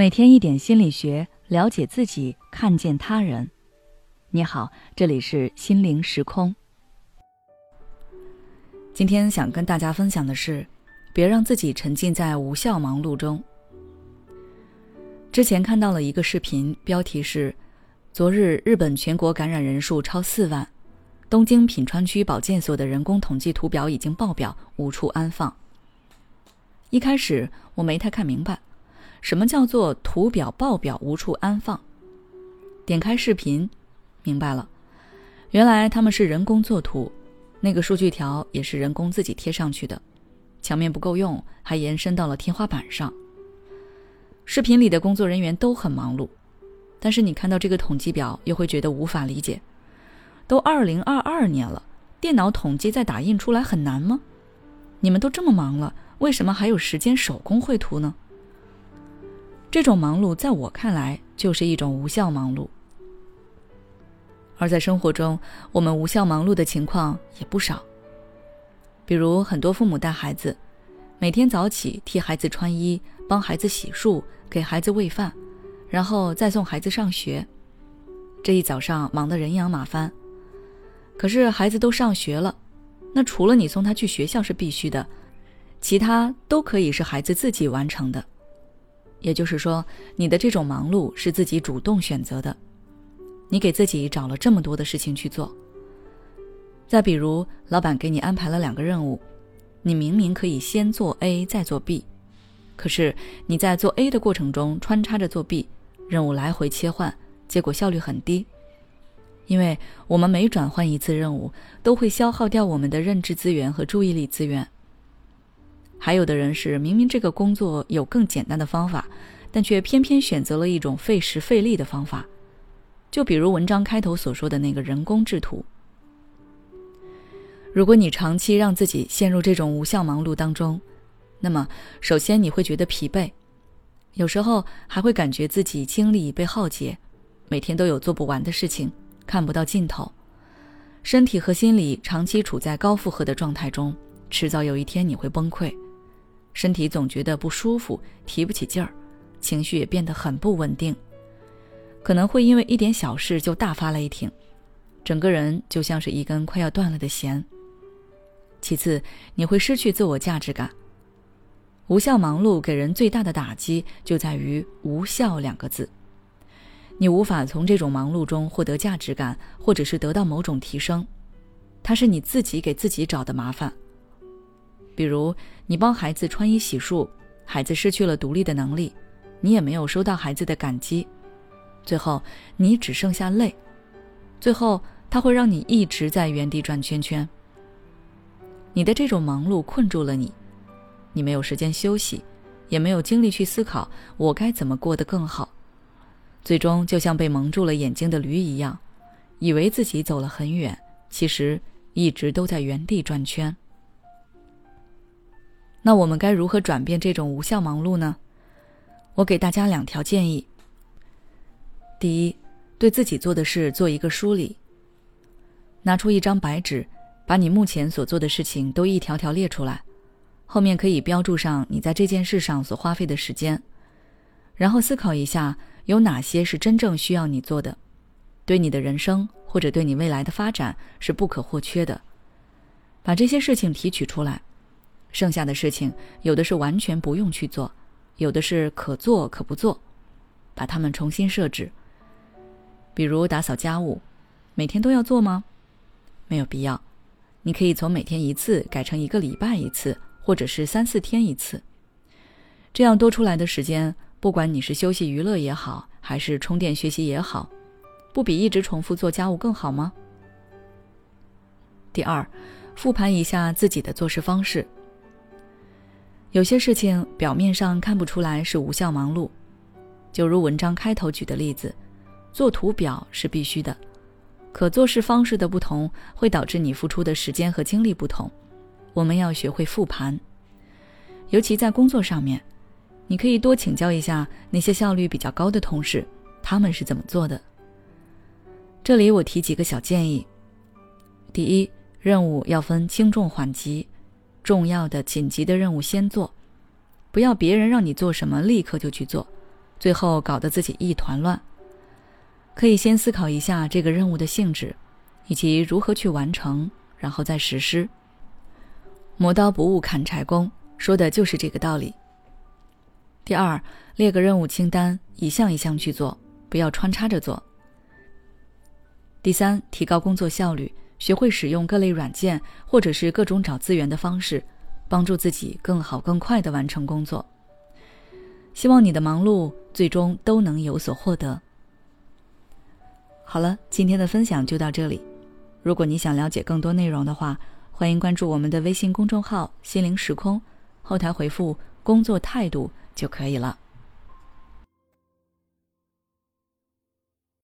每天一点心理学，了解自己，看见他人。你好，这里是心灵时空。今天想跟大家分享的是，别让自己沉浸在无效忙碌中。之前看到了一个视频，标题是“昨日日本全国感染人数超四万，东京品川区保健所的人工统计图表已经爆表，无处安放。”一开始我没太看明白。什么叫做图表报表无处安放？点开视频，明白了，原来他们是人工作图，那个数据条也是人工自己贴上去的，墙面不够用，还延伸到了天花板上。视频里的工作人员都很忙碌，但是你看到这个统计表，又会觉得无法理解。都二零二二年了，电脑统计再打印出来很难吗？你们都这么忙了，为什么还有时间手工绘图呢？这种忙碌在我看来就是一种无效忙碌，而在生活中，我们无效忙碌的情况也不少。比如，很多父母带孩子，每天早起替孩子穿衣、帮孩子洗漱、给孩子喂饭，然后再送孩子上学，这一早上忙得人仰马翻。可是孩子都上学了，那除了你送他去学校是必须的，其他都可以是孩子自己完成的。也就是说，你的这种忙碌是自己主动选择的，你给自己找了这么多的事情去做。再比如，老板给你安排了两个任务，你明明可以先做 A 再做 B，可是你在做 A 的过程中穿插着做 B，任务来回切换，结果效率很低。因为我们每转换一次任务，都会消耗掉我们的认知资源和注意力资源。还有的人是明明这个工作有更简单的方法，但却偏偏选择了一种费时费力的方法。就比如文章开头所说的那个人工制图。如果你长期让自己陷入这种无效忙碌当中，那么首先你会觉得疲惫，有时候还会感觉自己精力被耗竭，每天都有做不完的事情，看不到尽头，身体和心理长期处在高负荷的状态中，迟早有一天你会崩溃。身体总觉得不舒服，提不起劲儿，情绪也变得很不稳定，可能会因为一点小事就大发雷霆，整个人就像是一根快要断了的弦。其次，你会失去自我价值感。无效忙碌给人最大的打击就在于“无效”两个字，你无法从这种忙碌中获得价值感，或者是得到某种提升，它是你自己给自己找的麻烦。比如，你帮孩子穿衣洗漱，孩子失去了独立的能力，你也没有收到孩子的感激，最后你只剩下累，最后他会让你一直在原地转圈圈。你的这种忙碌困住了你，你没有时间休息，也没有精力去思考我该怎么过得更好，最终就像被蒙住了眼睛的驴一样，以为自己走了很远，其实一直都在原地转圈。那我们该如何转变这种无效忙碌呢？我给大家两条建议。第一，对自己做的事做一个梳理。拿出一张白纸，把你目前所做的事情都一条条列出来，后面可以标注上你在这件事上所花费的时间，然后思考一下有哪些是真正需要你做的，对你的人生或者对你未来的发展是不可或缺的，把这些事情提取出来。剩下的事情，有的是完全不用去做，有的是可做可不做，把它们重新设置。比如打扫家务，每天都要做吗？没有必要，你可以从每天一次改成一个礼拜一次，或者是三四天一次。这样多出来的时间，不管你是休息娱乐也好，还是充电学习也好，不比一直重复做家务更好吗？第二，复盘一下自己的做事方式。有些事情表面上看不出来是无效忙碌，就如文章开头举的例子，做图表是必须的，可做事方式的不同会导致你付出的时间和精力不同。我们要学会复盘，尤其在工作上面，你可以多请教一下那些效率比较高的同事，他们是怎么做的。这里我提几个小建议：第一，任务要分轻重缓急。重要的紧急的任务先做，不要别人让你做什么立刻就去做，最后搞得自己一团乱。可以先思考一下这个任务的性质，以及如何去完成，然后再实施。磨刀不误砍柴工，说的就是这个道理。第二，列个任务清单，一项一项去做，不要穿插着做。第三，提高工作效率，学会使用各类软件或者是各种找资源的方式，帮助自己更好更快的完成工作。希望你的忙碌最终都能有所获得。好了，今天的分享就到这里。如果你想了解更多内容的话，欢迎关注我们的微信公众号“心灵时空”，后台回复“工作态度”就可以了。